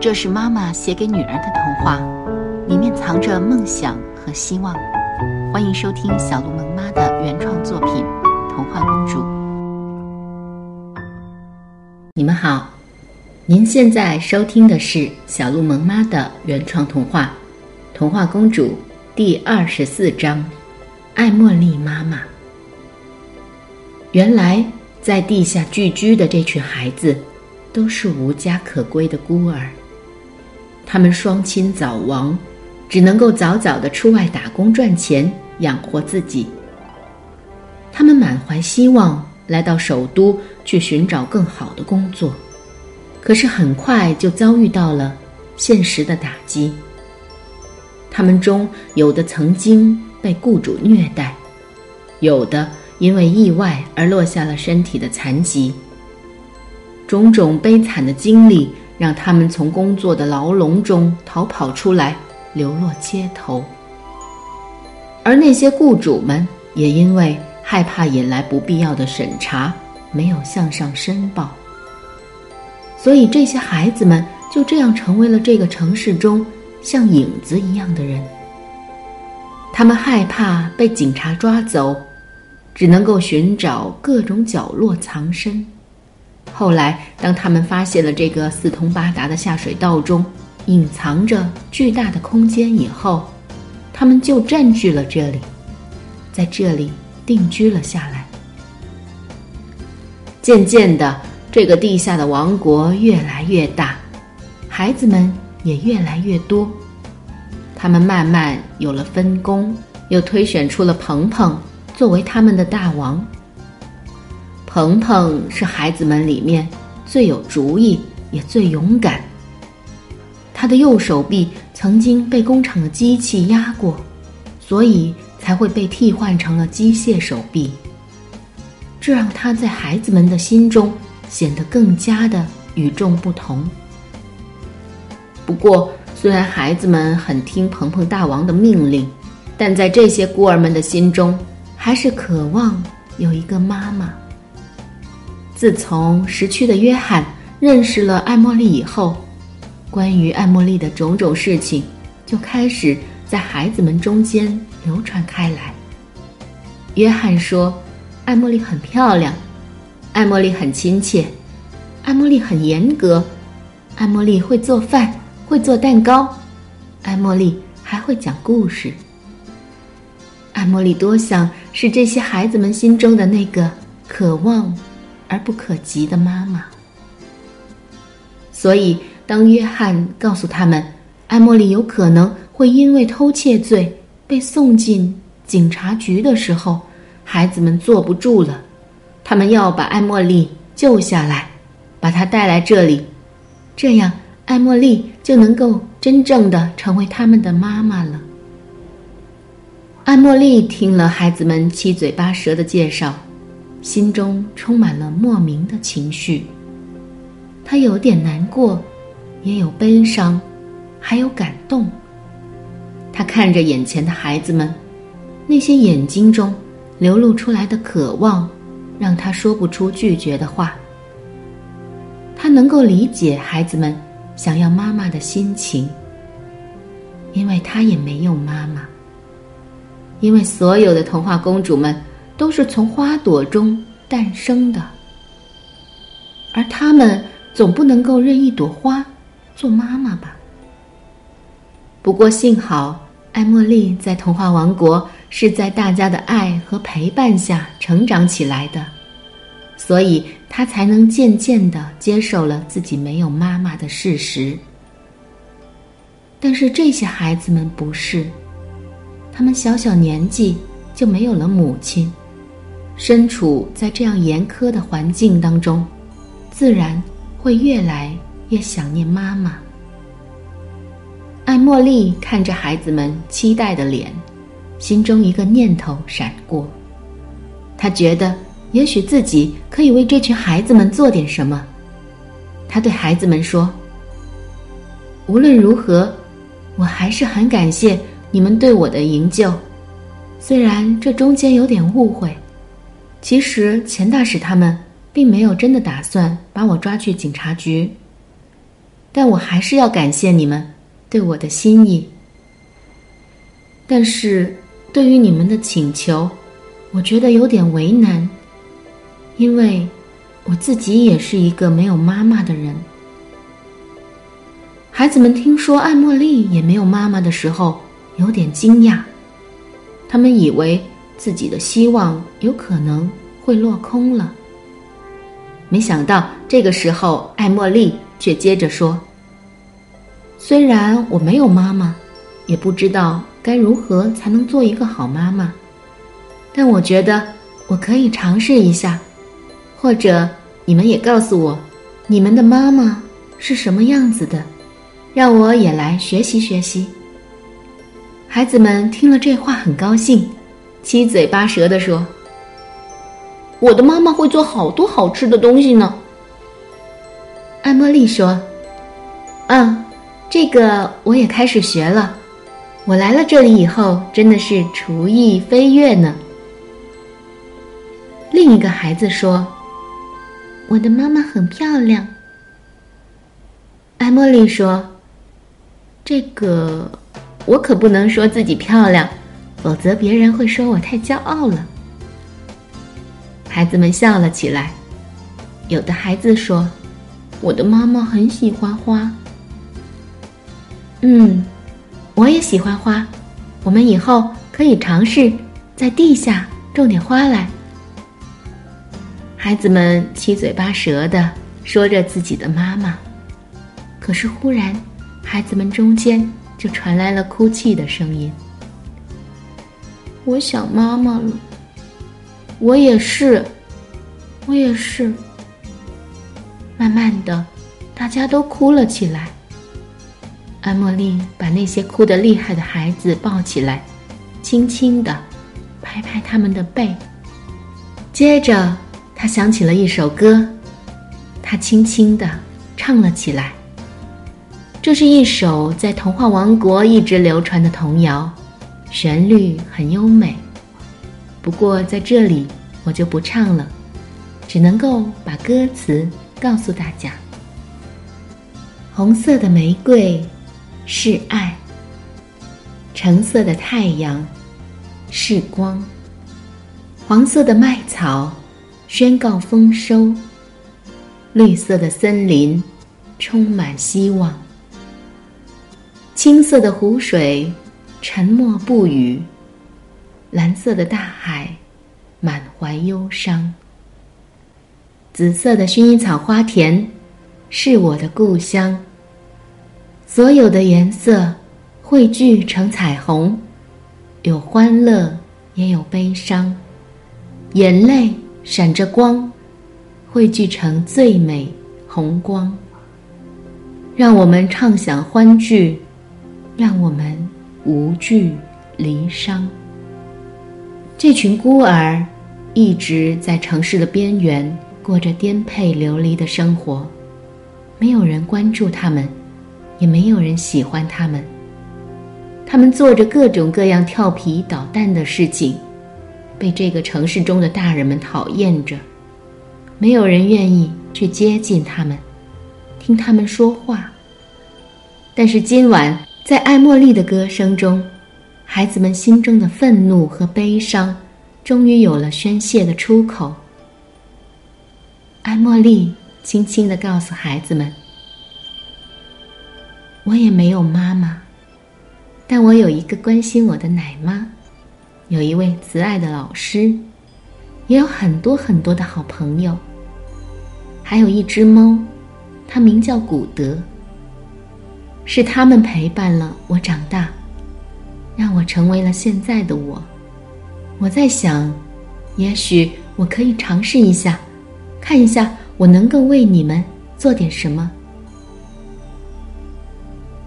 这是妈妈写给女儿的童话，里面藏着梦想和希望。欢迎收听小鹿萌妈的原创作品《童话公主》。你们好，您现在收听的是小鹿萌妈的原创童话《童话公主》第二十四章《艾茉莉妈妈》。原来，在地下聚居的这群孩子，都是无家可归的孤儿。他们双亲早亡，只能够早早的出外打工赚钱养活自己。他们满怀希望来到首都去寻找更好的工作，可是很快就遭遇到了现实的打击。他们中有的曾经被雇主虐待，有的因为意外而落下了身体的残疾。种种悲惨的经历。让他们从工作的牢笼中逃跑出来，流落街头。而那些雇主们也因为害怕引来不必要的审查，没有向上申报。所以这些孩子们就这样成为了这个城市中像影子一样的人。他们害怕被警察抓走，只能够寻找各种角落藏身。后来，当他们发现了这个四通八达的下水道中隐藏着巨大的空间以后，他们就占据了这里，在这里定居了下来。渐渐的，这个地下的王国越来越大，孩子们也越来越多，他们慢慢有了分工，又推选出了鹏鹏作为他们的大王。鹏鹏是孩子们里面最有主意也最勇敢。他的右手臂曾经被工厂的机器压过，所以才会被替换成了机械手臂。这让他在孩子们的心中显得更加的与众不同。不过，虽然孩子们很听鹏鹏大王的命令，但在这些孤儿们的心中，还是渴望有一个妈妈。自从时区的约翰认识了艾茉莉以后，关于艾茉莉的种种事情就开始在孩子们中间流传开来。约翰说：“艾茉莉很漂亮，艾茉莉很亲切，艾茉莉很严格，艾茉莉会做饭，会做蛋糕，艾茉莉还会讲故事。艾茉莉多想是这些孩子们心中的那个渴望。”而不可及的妈妈。所以，当约翰告诉他们，艾茉莉有可能会因为偷窃罪被送进警察局的时候，孩子们坐不住了，他们要把艾茉莉救下来，把她带来这里，这样艾茉莉就能够真正的成为他们的妈妈了。艾茉莉听了孩子们七嘴八舌的介绍。心中充满了莫名的情绪，他有点难过，也有悲伤，还有感动。他看着眼前的孩子们，那些眼睛中流露出来的渴望，让他说不出拒绝的话。他能够理解孩子们想要妈妈的心情，因为他也没有妈妈。因为所有的童话公主们。都是从花朵中诞生的，而他们总不能够认一朵花做妈妈吧？不过幸好，艾茉莉在童话王国是在大家的爱和陪伴下成长起来的，所以她才能渐渐的接受了自己没有妈妈的事实。但是这些孩子们不是，他们小小年纪就没有了母亲。身处在这样严苛的环境当中，自然会越来越想念妈妈。艾茉莉看着孩子们期待的脸，心中一个念头闪过，她觉得也许自己可以为这群孩子们做点什么。她对孩子们说：“无论如何，我还是很感谢你们对我的营救，虽然这中间有点误会。”其实钱大使他们并没有真的打算把我抓去警察局。但我还是要感谢你们对我的心意。但是，对于你们的请求，我觉得有点为难，因为我自己也是一个没有妈妈的人。孩子们听说艾茉莉也没有妈妈的时候，有点惊讶，他们以为自己的希望有可能会落空了。没想到这个时候，艾茉莉却接着说：“虽然我没有妈妈，也不知道该如何才能做一个好妈妈，但我觉得我可以尝试一下。或者你们也告诉我，你们的妈妈是什么样子的，让我也来学习学习。”孩子们听了这话很高兴，七嘴八舌地说。我的妈妈会做好多好吃的东西呢。艾茉莉说：“嗯，这个我也开始学了。我来了这里以后，真的是厨艺飞跃呢。”另一个孩子说：“我的妈妈很漂亮。”艾茉莉说：“这个我可不能说自己漂亮，否则别人会说我太骄傲了。”孩子们笑了起来。有的孩子说：“我的妈妈很喜欢花。”嗯，我也喜欢花。我们以后可以尝试在地下种点花来。孩子们七嘴八舌的说着自己的妈妈，可是忽然，孩子们中间就传来了哭泣的声音：“我想妈妈了。”我也是，我也是。慢慢的，大家都哭了起来。安茉莉把那些哭得厉害的孩子抱起来，轻轻的拍拍他们的背。接着，她想起了一首歌，她轻轻的唱了起来。这是一首在童话王国一直流传的童谣，旋律很优美。不过在这里我就不唱了，只能够把歌词告诉大家。红色的玫瑰是爱，橙色的太阳是光，黄色的麦草宣告丰收，绿色的森林充满希望，青色的湖水沉默不语。蓝色的大海，满怀忧伤。紫色的薰衣草花田，是我的故乡。所有的颜色汇聚成彩虹，有欢乐，也有悲伤。眼泪闪着光，汇聚成最美红光。让我们畅想欢聚，让我们无惧离殇。这群孤儿一直在城市的边缘过着颠沛流离的生活，没有人关注他们，也没有人喜欢他们。他们做着各种各样调皮捣蛋的事情，被这个城市中的大人们讨厌着。没有人愿意去接近他们，听他们说话。但是今晚，在艾茉莉的歌声中。孩子们心中的愤怒和悲伤，终于有了宣泄的出口。艾茉莉轻轻的告诉孩子们：“我也没有妈妈，但我有一个关心我的奶妈，有一位慈爱的老师，也有很多很多的好朋友，还有一只猫，它名叫古德。是他们陪伴了我长大。”让我成为了现在的我。我在想，也许我可以尝试一下，看一下我能够为你们做点什么。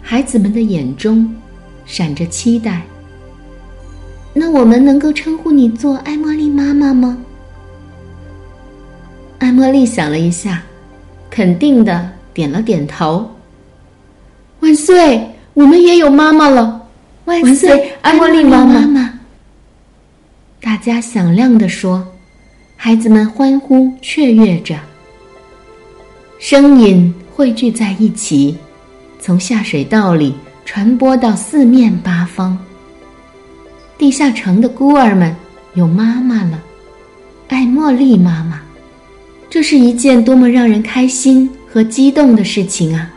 孩子们的眼中闪着期待。那我们能够称呼你做艾茉莉妈妈吗？艾茉莉想了一下，肯定的点了点头。万岁！我们也有妈妈了。万岁，艾茉莉妈妈！大家响亮地说，孩子们欢呼雀跃着，声音汇聚在一起，从下水道里传播到四面八方。地下城的孤儿们有妈妈了，爱茉莉妈妈。这是一件多么让人开心和激动的事情啊！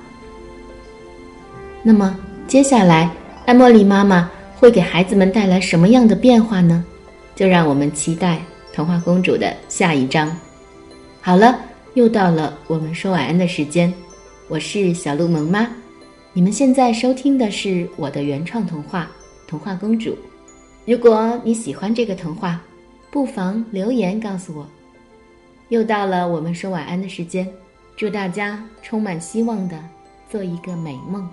那么接下来，艾茉莉妈妈会给孩子们带来什么样的变化呢？就让我们期待童话公主的下一章。好了，又到了我们说晚安的时间，我是小鹿萌妈。你们现在收听的是我的原创童话《童话公主》。如果你喜欢这个童话，不妨留言告诉我。又到了我们说晚安的时间，祝大家充满希望的做一个美梦。